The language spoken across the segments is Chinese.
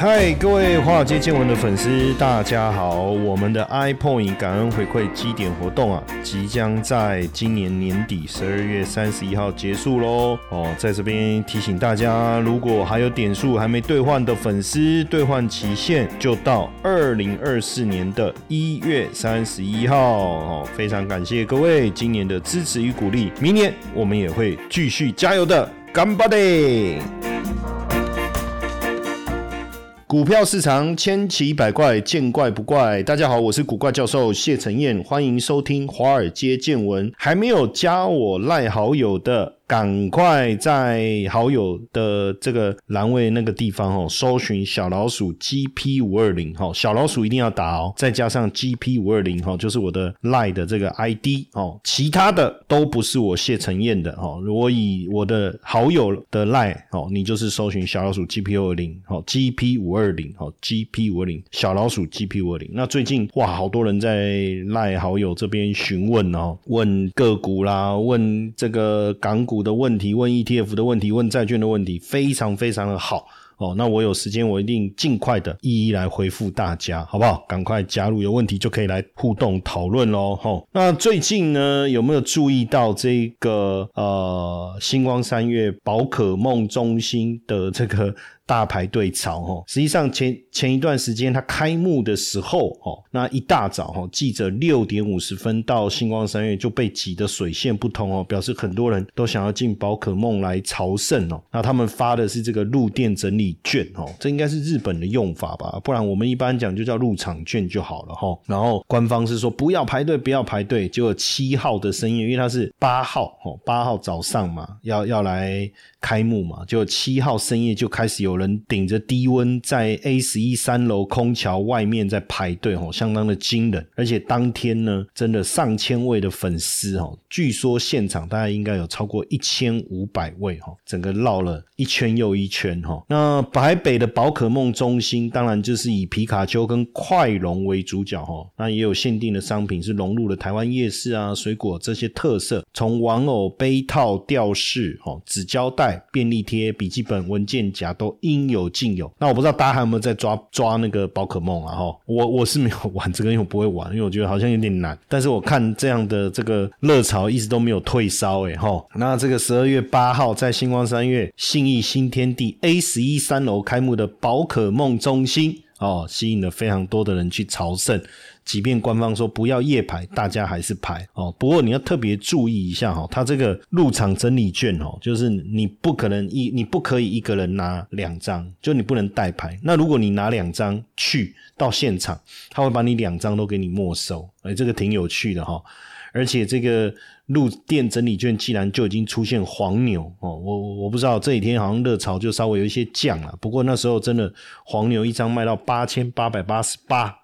嗨，各位华尔街见闻的粉丝，大家好！我们的 iPoint 感恩回馈基点活动啊，即将在今年年底十二月三十一号结束喽。哦，在这边提醒大家，如果还有点数还没兑换的粉丝，兑换期限就到二零二四年的一月三十一号。哦，非常感谢各位今年的支持与鼓励，明年我们也会继续加油的，干巴的！股票市场千奇百怪，见怪不怪。大家好，我是古怪教授谢承彦，欢迎收听华尔街见闻。还没有加我赖好友的。赶快在好友的这个栏位那个地方哦，搜寻小老鼠 GP 五二零哈，小老鼠一定要打哦，再加上 GP 五二零哈，就是我的 Line 的这个 ID 哦，其他的都不是我谢承彦的哦。我以我的好友的 Line 哦，你就是搜寻小老鼠 GP 五二零哦，GP 五二零哦，GP 五二零小老鼠 GP 五二零。那最近哇，好多人在 Line 好友这边询问哦，问个股啦，问这个港股。的问题，问 ETF 的问题，问债券的问题，非常非常的好哦。那我有时间，我一定尽快的一一来回复大家，好不好？赶快加入，有问题就可以来互动讨论喽。吼，那最近呢，有没有注意到这个呃星光三月宝可梦中心的这个？大排队潮哦，实际上前前一段时间它开幕的时候哦，那一大早哈，记者六点五十分到星光三月就被挤得水泄不通哦，表示很多人都想要进宝可梦来朝圣哦。那他们发的是这个入店整理券哦，这应该是日本的用法吧？不然我们一般讲就叫入场券就好了哈。然后官方是说不要排队，不要排队。结果七号的深夜，因为它是八号哦，八号早上嘛，要要来开幕嘛，就七号深夜就开始有。人顶着低温在 A 十一三楼空桥外面在排队哦，相当的惊人。而且当天呢，真的上千位的粉丝哦，据说现场大概应该有超过一千五百位哦，整个绕了一圈又一圈哈。那台北的宝可梦中心当然就是以皮卡丘跟快龙为主角哈，那也有限定的商品是融入了台湾夜市啊、水果这些特色，从玩偶、杯套、吊饰、哈纸胶带、便利贴、笔记本、文件夹都。应有尽有。那我不知道大家还有没有在抓抓那个宝可梦啊？哈，我我是没有玩这个，因为我不会玩，因为我觉得好像有点难。但是我看这样的这个热潮一直都没有退烧，哎哈。那这个十二月八号在星光三月信义新天地 A 十一三楼开幕的宝可梦中心哦，吸引了非常多的人去朝圣。即便官方说不要夜排，大家还是排哦。不过你要特别注意一下哈，他这个入场整理券哦，就是你不可能一你不可以一个人拿两张，就你不能代排。那如果你拿两张去到现场，他会把你两张都给你没收。哎，这个挺有趣的哈。而且这个入店整理券既然就已经出现黄牛哦，我我不知道这几天好像热潮就稍微有一些降了。不过那时候真的黄牛一张卖到八千八百八十八。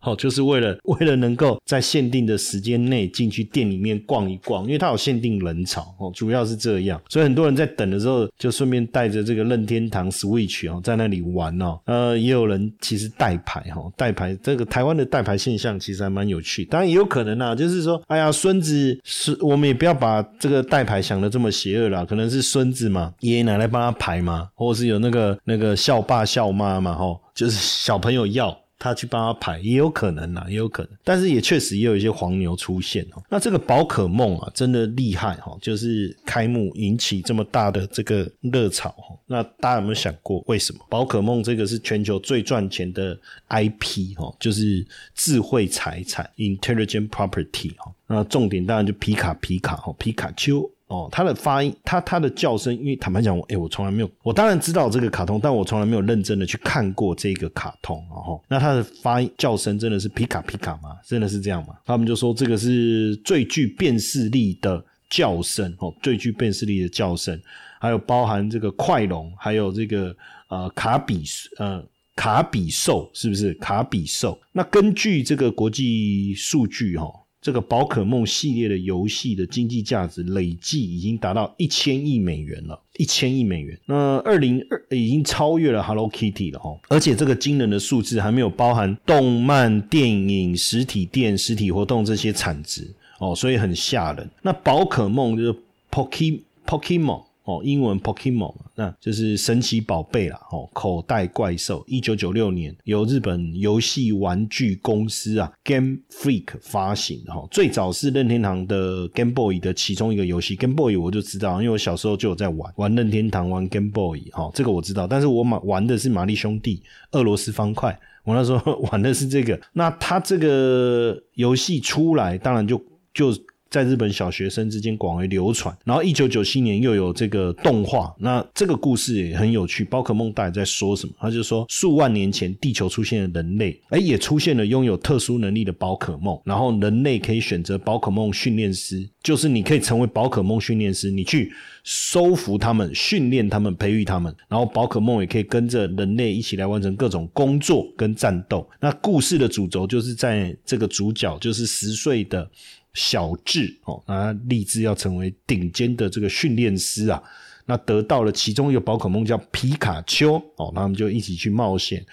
好，就是为了为了能够在限定的时间内进去店里面逛一逛，因为它有限定人潮哦，主要是这样，所以很多人在等的时候就顺便带着这个任天堂 Switch 哦，在那里玩哦。呃，也有人其实代牌哈，代牌这个台湾的代牌现象其实还蛮有趣，当然也有可能啊，就是说，哎呀，孙子是，我们也不要把这个带牌想的这么邪恶啦，可能是孙子嘛，爷爷奶奶帮他排嘛，或者是有那个那个校爸校妈嘛，吼，就是小朋友要。他去帮他排也有可能啦，也有可能，但是也确实也有一些黄牛出现哦。那这个宝可梦啊，真的厉害哈，就是开幕引起这么大的这个热潮哈。那大家有没有想过，为什么宝可梦这个是全球最赚钱的 IP 哈？就是智慧财产 （Intelligent Property） 哈。那重点当然就皮卡皮卡哈，皮卡丘。哦，它的发音，它它的叫声，因为坦白讲，我哎，我从来没有，我当然知道这个卡通，但我从来没有认真的去看过这个卡通，然后，那它的发音叫声真的是皮卡皮卡吗？真的是这样吗？他们就说这个是最具辨识力的叫声，哦，最具辨识力的叫声，还有包含这个快龙，还有这个呃卡比呃卡比兽，是不是卡比兽？那根据这个国际数据，哈。这个宝可梦系列的游戏的经济价值累计已经达到一千亿美元了，一千亿美元。那二零二已经超越了 Hello Kitty 了哈，而且这个惊人的数字还没有包含动漫、电影、实体店、实体活动这些产值哦，所以很吓人。那宝可梦就是 Poke Pokemon 哦，英文 Pokemon，那就是神奇宝贝啦。哦，口袋怪兽，一九九六年由日本游戏玩具公司啊 Game Freak 发行哈。最早是任天堂的 Game Boy 的其中一个游戏，Game Boy 我就知道，因为我小时候就有在玩玩任天堂玩 Game Boy 哈，这个我知道。但是我玩玩的是玛丽兄弟、俄罗斯方块，我那时候 玩的是这个。那它这个游戏出来，当然就就。在日本小学生之间广为流传，然后一九九七年又有这个动画，那这个故事也很有趣。宝可梦到底在说什么？他就说数万年前地球出现了人类，哎，也出现了拥有特殊能力的宝可梦，然后人类可以选择宝可梦训练师，就是你可以成为宝可梦训练师，你去收服他们、训练他们、培育他们，然后宝可梦也可以跟着人类一起来完成各种工作跟战斗。那故事的主轴就是在这个主角就是十岁的。小智哦，那立志要成为顶尖的这个训练师啊，那得到了其中一个宝可梦叫皮卡丘哦，那他们就一起去冒险，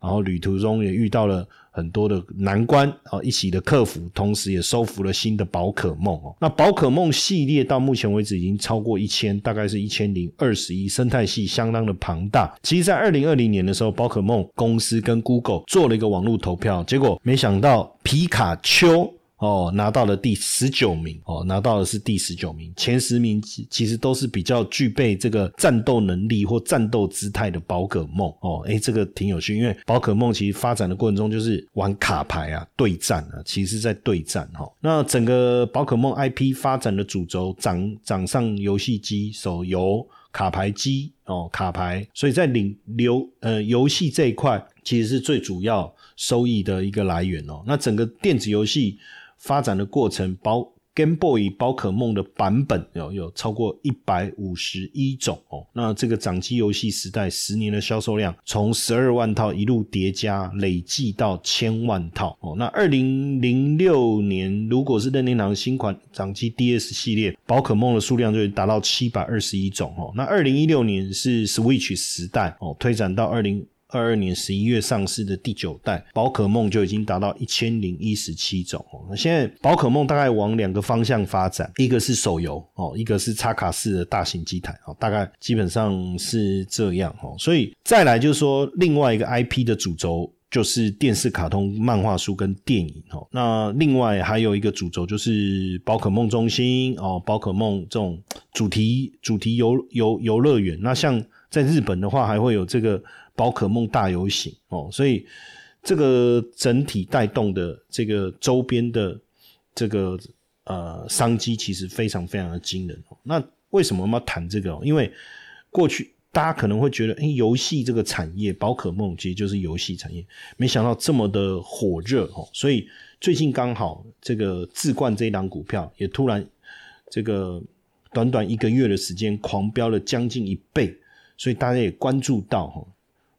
然后旅途中也遇到了很多的难关哦，一起的克服，同时也收服了新的宝可梦哦。那宝可梦系列到目前为止已经超过一千，大概是一千零二十一，生态系相当的庞大。其实，在二零二零年的时候，宝可梦公司跟 Google 做了一个网络投票，结果没想到皮卡丘。哦，拿到了第十九名哦，拿到的是第十九名。前十名其实都是比较具备这个战斗能力或战斗姿态的宝可梦哦。诶，这个挺有趣，因为宝可梦其实发展的过程中就是玩卡牌啊，对战啊，其实在对战哈。那整个宝可梦 IP 发展的主轴，掌掌上游戏机、手游、卡牌机哦，卡牌，所以在领流呃游戏这一块，其实是最主要收益的一个来源哦。那整个电子游戏。发展的过程，宝 Game Boy 宝可梦的版本有有超过一百五十一种哦。那这个掌机游戏时代十年的销售量，从十二万套一路叠加，累计到千万套哦。那二零零六年，如果是任天堂新款掌机 DS 系列，宝可梦的数量就会达到七百二十一种哦。那二零一六年是 Switch 时代哦，推展到二零。二二年十一月上市的第九代宝可梦就已经达到一千零一十七种哦。那现在宝可梦大概往两个方向发展，一个是手游哦，一个是插卡式的大型机台哦，大概基本上是这样哦。所以再来就是说，另外一个 IP 的主轴就是电视卡通、漫画书跟电影哦。那另外还有一个主轴就是宝可梦中心哦，宝可梦这种主题主题游游游乐园。那像在日本的话，还会有这个。宝可梦大游行哦，所以这个整体带动的这个周边的这个呃商机其实非常非常的惊人。那为什么我们要谈这个？因为过去大家可能会觉得，哎，游戏这个产业，宝可梦其实就是游戏产业，没想到这么的火热哦。所以最近刚好这个智冠这一档股票也突然这个短短一个月的时间狂飙了将近一倍，所以大家也关注到哈。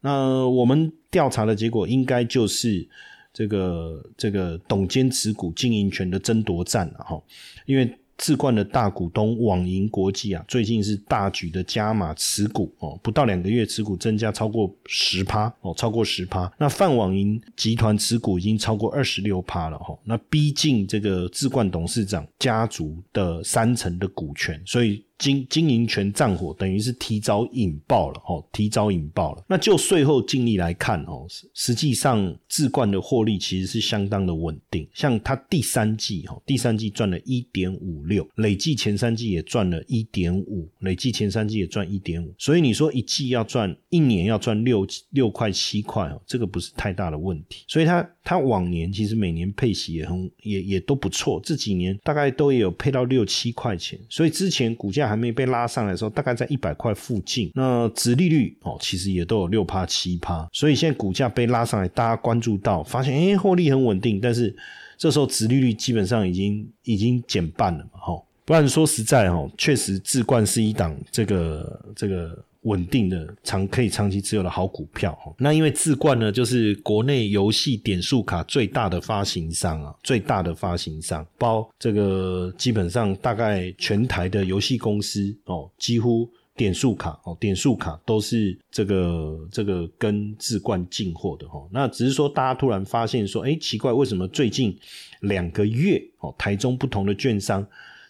那我们调查的结果应该就是这个这个董监持股经营权的争夺战了哈，因为置冠的大股东网银国际啊，最近是大举的加码持股哦，不到两个月持股增加超过十趴哦，超过十趴。那泛网银集团持股已经超过二十六趴了哈，那逼近这个置冠董事长家族的三成的股权，所以。经经营权战火等于是提早引爆了哦，提早引爆了。那就税后净利来看哦，实际上置冠的获利其实是相当的稳定。像它第三季哈，第三季赚了一点五六，累计前三季也赚了一点五，累计前三季也赚一点五。所以你说一季要赚，一年要赚六六块七块哦，这个不是太大的问题。所以它它往年其实每年配息也很也也都不错，这几年大概都也有配到六七块钱。所以之前股价。还没被拉上来的时候，大概在一百块附近。那殖利率哦，其实也都有六趴七趴。所以现在股价被拉上来，大家关注到，发现哎，获利很稳定。但是这时候殖利率基本上已经已经减半了嘛，哈。不然说实在哈，确实置冠是一档这个这个。稳定的长可以长期持有的好股票那因为智冠呢，就是国内游戏点数卡最大的发行商啊，最大的发行商，包这个基本上大概全台的游戏公司哦，几乎点数卡哦，点数卡都是这个这个跟智冠进货的哈。那只是说大家突然发现说，哎，奇怪，为什么最近两个月哦，台中不同的券商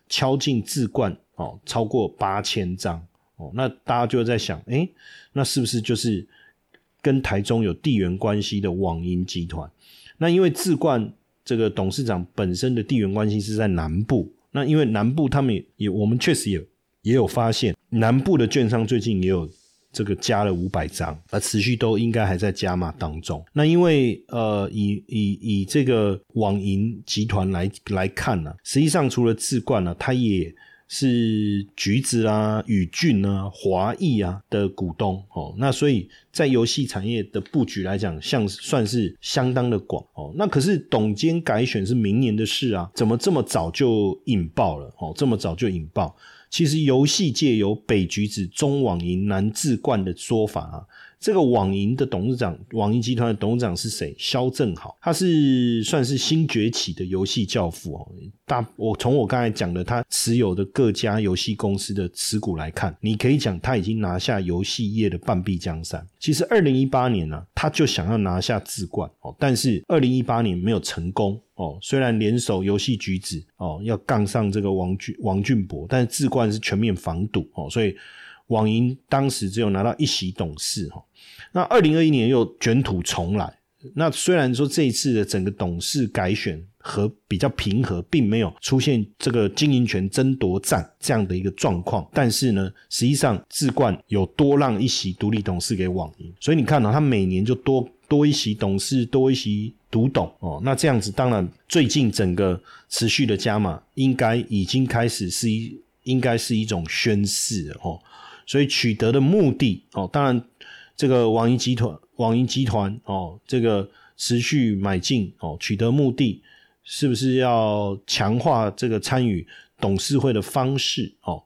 敲进智冠哦，超过八千张。哦，那大家就在想，哎，那是不是就是跟台中有地缘关系的网银集团？那因为智冠这个董事长本身的地缘关系是在南部，那因为南部他们也，我们确实也也有发现，南部的券商最近也有这个加了五百张，而持续都应该还在加码当中。那因为呃，以以以这个网银集团来来看呢，实际上除了智冠呢，它也。是橘子啊、宇俊啊、华裔啊的股东哦，那所以在游戏产业的布局来讲，像算是相当的广哦。那可是董监改选是明年的事啊，怎么这么早就引爆了哦？这么早就引爆？其实游戏界有北橘子、中网银、南智冠的说法啊。这个网银的董事长，网银集团的董事长是谁？肖正豪，他是算是新崛起的游戏教父哦。大，我从我刚才讲的他持有的各家游戏公司的持股来看，你可以讲他已经拿下游戏业的半壁江山。其实二零一八年呢，他就想要拿下智冠哦，但是二零一八年没有成功哦。虽然联手游戏橘子哦要杠上这个王俊王俊博，但是智冠是全面防堵哦，所以。网银当时只有拿到一席董事哈，那二零二一年又卷土重来。那虽然说这一次的整个董事改选和比较平和，并没有出现这个经营权争夺战这样的一个状况，但是呢，实际上智冠有多让一席独立董事给网银，所以你看到他每年就多多一席董事，多一席独董哦。那这样子，当然最近整个持续的加码，应该已经开始是一应该是一种宣示哦。所以取得的目的哦，当然这个网银集团，网银集团哦，这个持续买进哦，取得目的是不是要强化这个参与董事会的方式哦？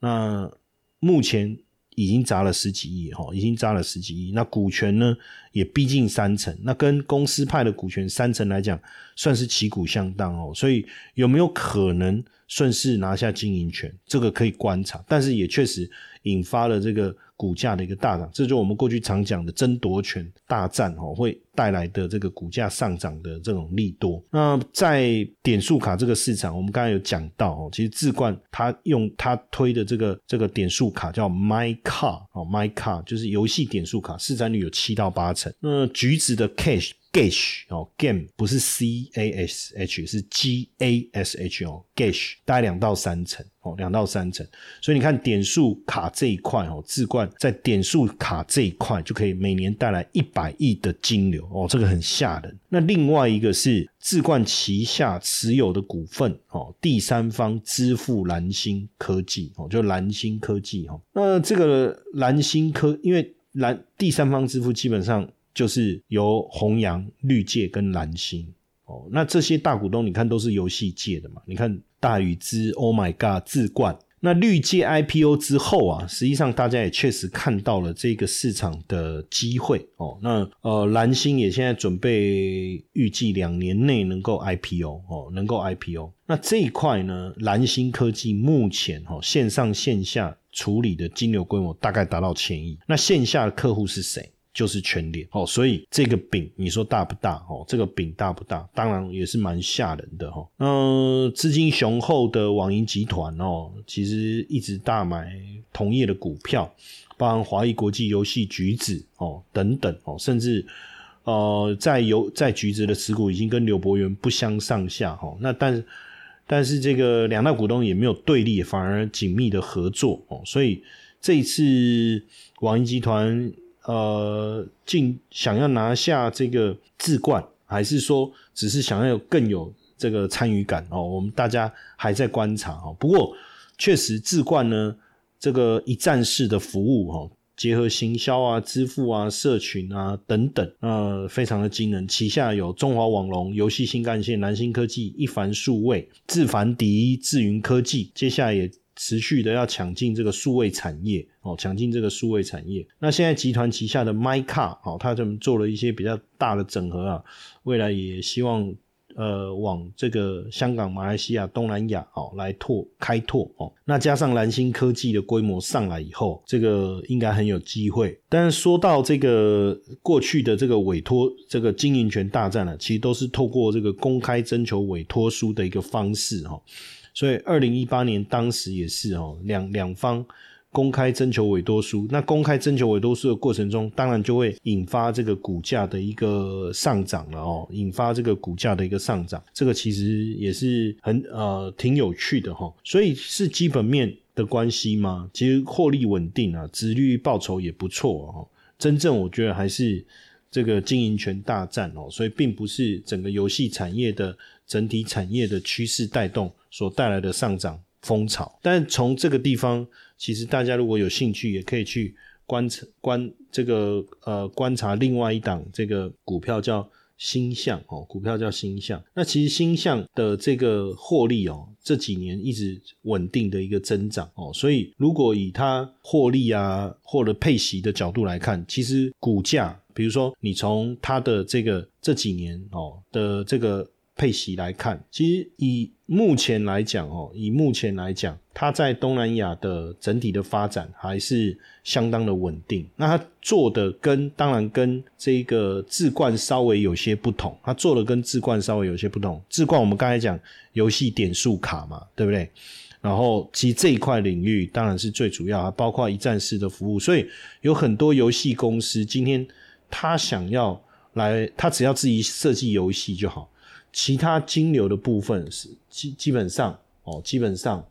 那目前已经砸了十几亿哦，已经砸了十几亿，那股权呢也逼近三成，那跟公司派的股权三成来讲，算是旗鼓相当哦。所以有没有可能顺势拿下经营权？这个可以观察，但是也确实。引发了这个股价的一个大涨，这就我们过去常讲的争夺权大战哦，会带来的这个股价上涨的这种利多。那在点数卡这个市场，我们刚才有讲到哦，其实智冠他用他推的这个这个点数卡叫 My Car 哦，My Car 就是游戏点数卡，市占率有七到八那橘子的 Cash。Gash 哦，Game 不是 C A S H 是 G A S H 哦，Gash 大概两到三成哦，两到三成。所以你看点数卡这一块哦，置冠在点数卡这一块就可以每年带来一百亿的金流哦，这个很吓人。那另外一个是置冠旗下持有的股份哦，第三方支付蓝星科技哦，就蓝星科技哈。那这个蓝星科，因为蓝第三方支付基本上。就是由弘扬、绿界跟蓝星哦，那这些大股东你看都是游戏界的嘛？你看大宇之、Oh my God、智冠，那绿界 IPO 之后啊，实际上大家也确实看到了这个市场的机会哦。那呃，蓝星也现在准备预计两年内能够 IPO 哦，能够 IPO。那这一块呢，蓝星科技目前哦线上线下处理的金流规模大概达到千亿。那线下的客户是谁？就是全脸哦，所以这个饼你说大不大哦？这个饼大不大？当然也是蛮吓人的哈。嗯，资金雄厚的网银集团哦，其实一直大买同业的股票，包含华谊国际、游戏橘子哦等等哦，甚至呃在游在橘子的持股已经跟刘伯元不相上下哈。那但但是这个两大股东也没有对立，反而紧密的合作哦。所以这一次网银集团。呃，进想要拿下这个智冠，还是说只是想要有更有这个参与感哦？我们大家还在观察哦。不过确实智冠呢，这个一站式的服务哈，结合行销啊、支付啊、社群啊等等，呃，非常的惊人。旗下有中华网龙、游戏新干线、南星科技、一凡数位、智凡迪、智云科技，接下来也。持续的要抢进这个数位产业哦，抢进这个数位产业。那现在集团旗下的 MyCar 哦，他这么做了一些比较大的整合啊，未来也希望呃往这个香港、马来西亚、东南亚哦来拓开拓哦。那加上蓝星科技的规模上来以后，这个应该很有机会。但是说到这个过去的这个委托这个经营权大战呢，其实都是透过这个公开征求委托书的一个方式哈。所以，二零一八年当时也是哦，两两方公开征求委托书。那公开征求委托书的过程中，当然就会引发这个股价的一个上涨了哦，引发这个股价的一个上涨。这个其实也是很呃挺有趣的哈。所以是基本面的关系吗？其实获利稳定啊，殖率报酬也不错哦。真正我觉得还是这个经营权大战哦，所以并不是整个游戏产业的整体产业的趋势带动所带来的上涨。风潮，但从这个地方，其实大家如果有兴趣，也可以去观察观这个呃观察另外一档这个股票叫星象哦，股票叫星象。那其实星象的这个获利哦，这几年一直稳定的一个增长哦，所以如果以它获利啊或者配息的角度来看，其实股价，比如说你从它的这个这几年哦的这个。配息来看，其实以目前来讲哦，以目前来讲，它在东南亚的整体的发展还是相当的稳定。那它做的跟当然跟这个智冠稍微有些不同，它做的跟智冠稍微有些不同。智冠我们刚才讲游戏点数卡嘛，对不对？然后其实这一块领域当然是最主要，还包括一站式的服务。所以有很多游戏公司今天他想要来，他只要自己设计游戏就好。其他金流的部分是基基本上哦，基本上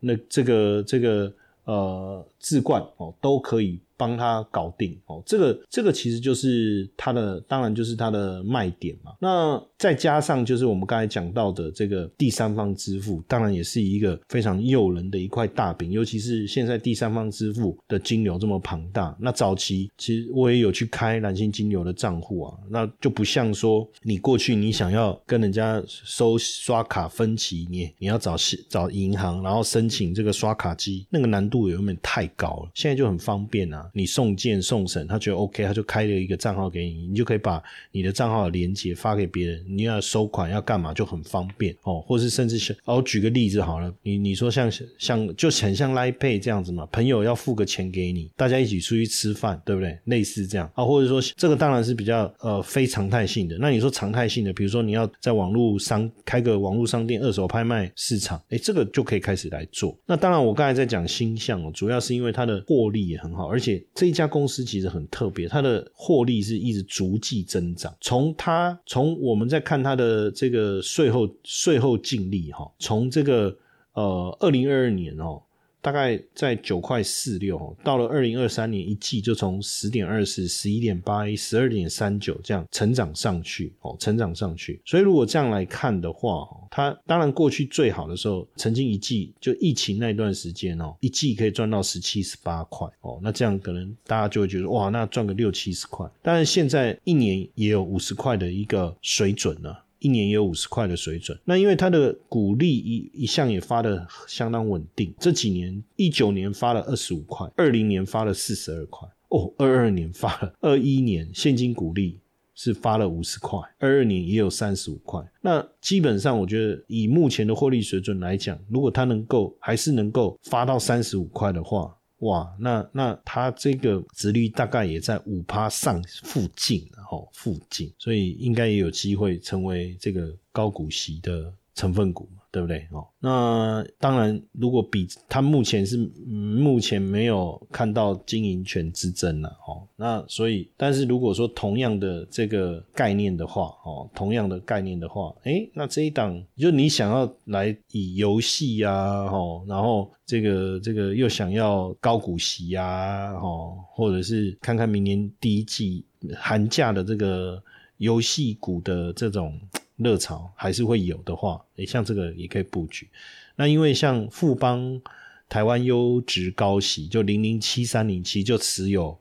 那这个这个呃置冠哦都可以。帮他搞定哦，这个这个其实就是它的，当然就是它的卖点嘛。那再加上就是我们刚才讲到的这个第三方支付，当然也是一个非常诱人的一块大饼。尤其是现在第三方支付的金流这么庞大，那早期其实我也有去开蓝星金流的账户啊，那就不像说你过去你想要跟人家收刷卡分期，你你要找找银行，然后申请这个刷卡机，那个难度有点太高了。现在就很方便啊。你送件送审，他觉得 OK，他就开了一个账号给你，你就可以把你的账号的连接发给别人。你要收款要干嘛就很方便哦，或是甚至是哦，举个例子好了，你你说像像就很像 Line Pay 这样子嘛，朋友要付个钱给你，大家一起出去吃饭，对不对？类似这样啊，或者说这个当然是比较呃非常态性的。那你说常态性的，比如说你要在网络商开个网络商店，二手拍卖市场，哎，这个就可以开始来做。那当然，我刚才在讲星象哦，主要是因为因为它的获利也很好，而且。这一家公司其实很特别，它的获利是一直逐季增长。从它从我们在看它的这个税后税后净利哈，从这个呃二零二二年哦。大概在九块四六，到了二零二三年一季就从十点二四、十一点八一、十二点三九这样成长上去哦，成长上去。所以如果这样来看的话，它当然过去最好的时候，曾经一季就疫情那段时间哦，一季可以赚到十七十八块哦，那这样可能大家就会觉得哇，那赚个六七十块。但是现在一年也有五十块的一个水准了。一年也有五十块的水准，那因为它的股利一一向也发的相当稳定，这几年一九年发了二十五块，二零年发了四十二块，哦，二二年发了，二一年现金股利是发了五十块，二二年也有三十五块，那基本上我觉得以目前的获利水准来讲，如果它能够还是能够发到三十五块的话。哇，那那它这个值率大概也在五趴上附近，然后附近，所以应该也有机会成为这个高股息的成分股嘛。对不对？哦，那当然，如果比它目前是目前没有看到经营权之争了，哦，那所以，但是如果说同样的这个概念的话，哦，同样的概念的话，哎，那这一档就你想要来以游戏呀，哦，然后这个这个又想要高股息呀，哦，或者是看看明年第一季寒假的这个游戏股的这种。热潮还是会有的话，诶，像这个也可以布局。那因为像富邦台湾优质高息，就零零七三零七就持有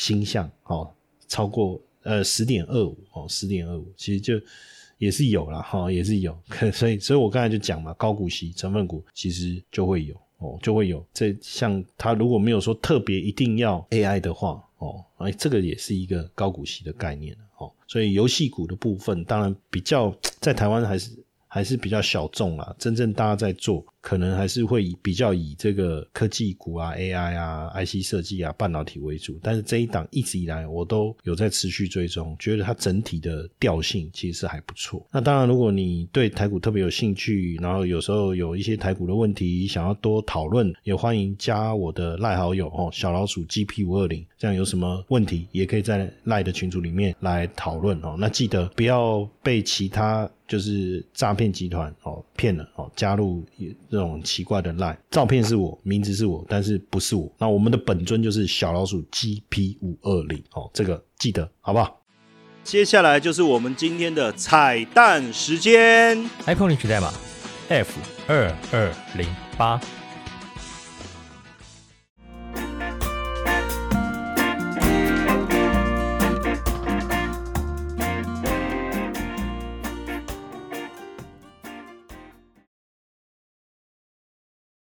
星象哦，超过呃十点二五哦，十点二五，其实就也是有了哈，也是有。所以，所以我刚才就讲嘛，高股息成分股其实就会有哦，就会有。这像它如果没有说特别一定要 AI 的话。哦，哎，这个也是一个高股息的概念哦，所以游戏股的部分，当然比较在台湾还是还是比较小众啦。真正大家在做可能还是会以比较以这个科技股啊、AI 啊、IC 设计啊、半导体为主。但是这一档一直以来我都有在持续追踪，觉得它整体的调性其实是还不错。那当然，如果你对台股特别有兴趣，然后有时候有一些台股的问题想要多讨论，也欢迎加我的赖好友哦，小老鼠 GP 五二零。这样有什么问题，也可以在赖的群组里面来讨论哦。那记得不要被其他就是诈骗集团哦骗了哦，加入这种奇怪的赖，照片是我，名字是我，但是不是我。那我们的本尊就是小老鼠 GP 五二零哦，这个记得好不好？接下来就是我们今天的彩蛋时间，iPhone 领取代码 F 二二零八。